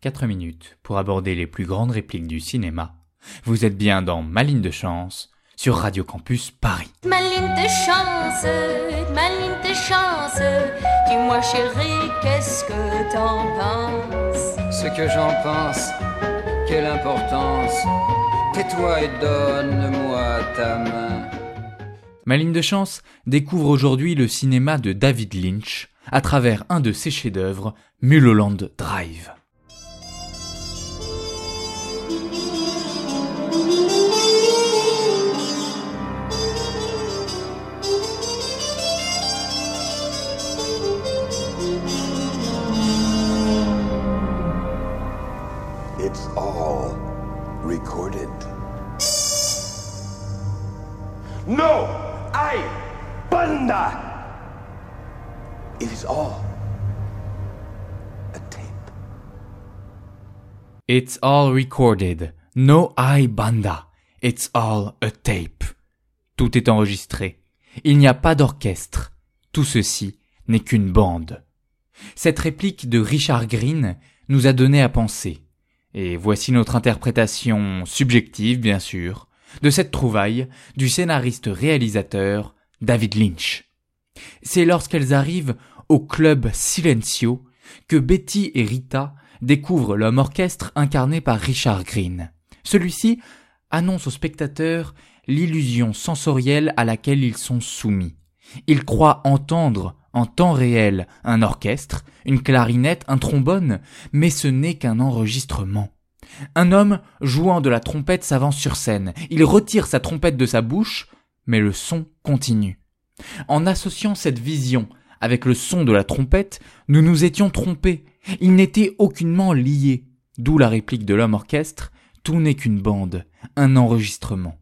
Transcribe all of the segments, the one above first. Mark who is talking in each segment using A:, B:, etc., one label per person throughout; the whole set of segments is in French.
A: 4 minutes pour aborder les plus grandes répliques du cinéma. Vous êtes bien dans Ma ligne de chance sur Radio Campus Paris.
B: Ma ligne de chance, ma ligne de chance. Dis-moi chérie, qu'est-ce que t'en penses?
C: Ce que j'en pense, quelle importance. Tais-toi et donne-moi ta main.
A: Ma ligne de chance découvre aujourd'hui le cinéma de David Lynch à travers un de ses chefs-d'œuvre, Mulholland Drive.
D: Recorded. No! I Banda! It is all a tape.
A: It's all recorded. No I banda. It's all a tape. Tout est enregistré. Il n'y a pas d'orchestre. Tout ceci n'est qu'une bande. Cette réplique de Richard Green nous a donné à penser. Et voici notre interprétation subjective, bien sûr, de cette trouvaille du scénariste-réalisateur David Lynch. C'est lorsqu'elles arrivent au club Silencio que Betty et Rita découvrent l'homme orchestre incarné par Richard Green. Celui-ci annonce aux spectateurs l'illusion sensorielle à laquelle ils sont soumis. Ils croient entendre en temps réel un orchestre, une clarinette, un trombone, mais ce n'est qu'un enregistrement. Un homme jouant de la trompette s'avance sur scène. Il retire sa trompette de sa bouche, mais le son continue. En associant cette vision avec le son de la trompette, nous nous étions trompés. Ils n'étaient aucunement liés. D'où la réplique de l'homme orchestre, tout n'est qu'une bande, un enregistrement.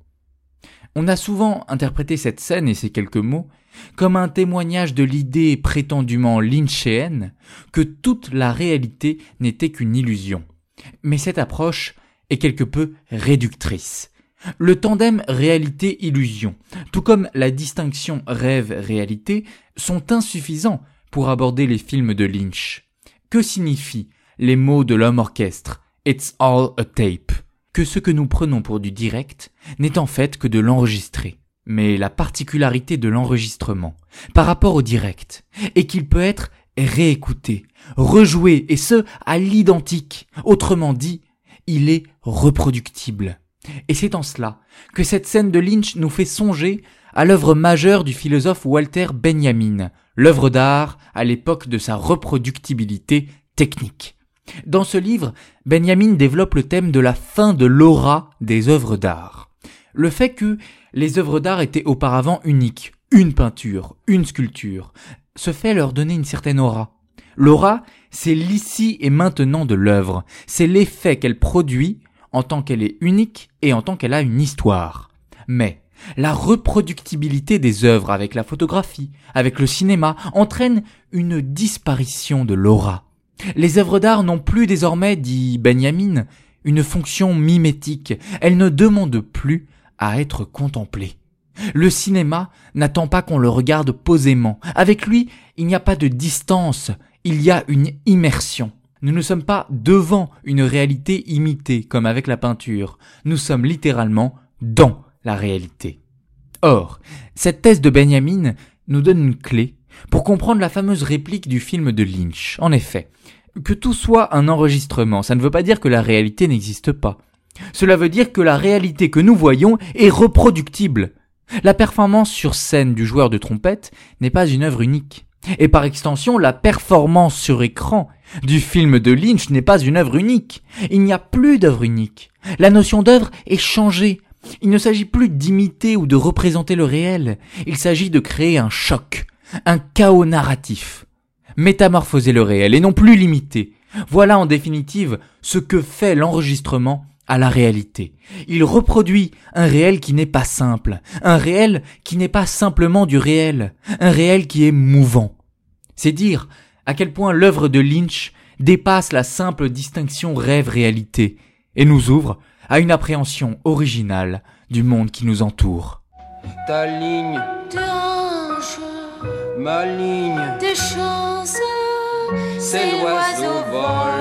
A: On a souvent interprété cette scène et ces quelques mots comme un témoignage de l'idée prétendument lynchéenne que toute la réalité n'était qu'une illusion. Mais cette approche est quelque peu réductrice. Le tandem réalité-illusion, tout comme la distinction rêve-réalité, sont insuffisants pour aborder les films de Lynch. Que signifient les mots de l'homme orchestre? It's all a tape que ce que nous prenons pour du direct n'est en fait que de l'enregistrer. Mais la particularité de l'enregistrement par rapport au direct est qu'il peut être réécouté, rejoué, et ce, à l'identique. Autrement dit, il est reproductible. Et c'est en cela que cette scène de Lynch nous fait songer à l'œuvre majeure du philosophe Walter Benjamin, l'œuvre d'art à l'époque de sa reproductibilité technique. Dans ce livre, Benjamin développe le thème de la fin de l'aura des œuvres d'art. Le fait que les œuvres d'art étaient auparavant uniques, une peinture, une sculpture, ce fait leur donnait une certaine aura. L'aura, c'est l'ici et maintenant de l'œuvre, c'est l'effet qu'elle produit en tant qu'elle est unique et en tant qu'elle a une histoire. Mais la reproductibilité des œuvres avec la photographie, avec le cinéma, entraîne une disparition de l'aura. Les œuvres d'art n'ont plus désormais, dit Benjamin, une fonction mimétique, elles ne demandent plus à être contemplées. Le cinéma n'attend pas qu'on le regarde posément. Avec lui, il n'y a pas de distance, il y a une immersion. Nous ne sommes pas devant une réalité imitée comme avec la peinture, nous sommes littéralement dans la réalité. Or, cette thèse de Benjamin nous donne une clé pour comprendre la fameuse réplique du film de Lynch. En effet, que tout soit un enregistrement, ça ne veut pas dire que la réalité n'existe pas. Cela veut dire que la réalité que nous voyons est reproductible. La performance sur scène du joueur de trompette n'est pas une œuvre unique. Et par extension, la performance sur écran du film de Lynch n'est pas une œuvre unique. Il n'y a plus d'œuvre unique. La notion d'œuvre est changée. Il ne s'agit plus d'imiter ou de représenter le réel. Il s'agit de créer un choc, un chaos narratif. Métamorphoser le réel et non plus limiter. Voilà en définitive ce que fait l'enregistrement à la réalité. Il reproduit un réel qui n'est pas simple, un réel qui n'est pas simplement du réel, un réel qui est mouvant. C'est dire à quel point l'œuvre de Lynch dépasse la simple distinction rêve-réalité et nous ouvre à une appréhension originale du monde qui nous entoure.
C: Ta ligne, ma ligne,
B: de chance,
C: c'est l'oiseau vol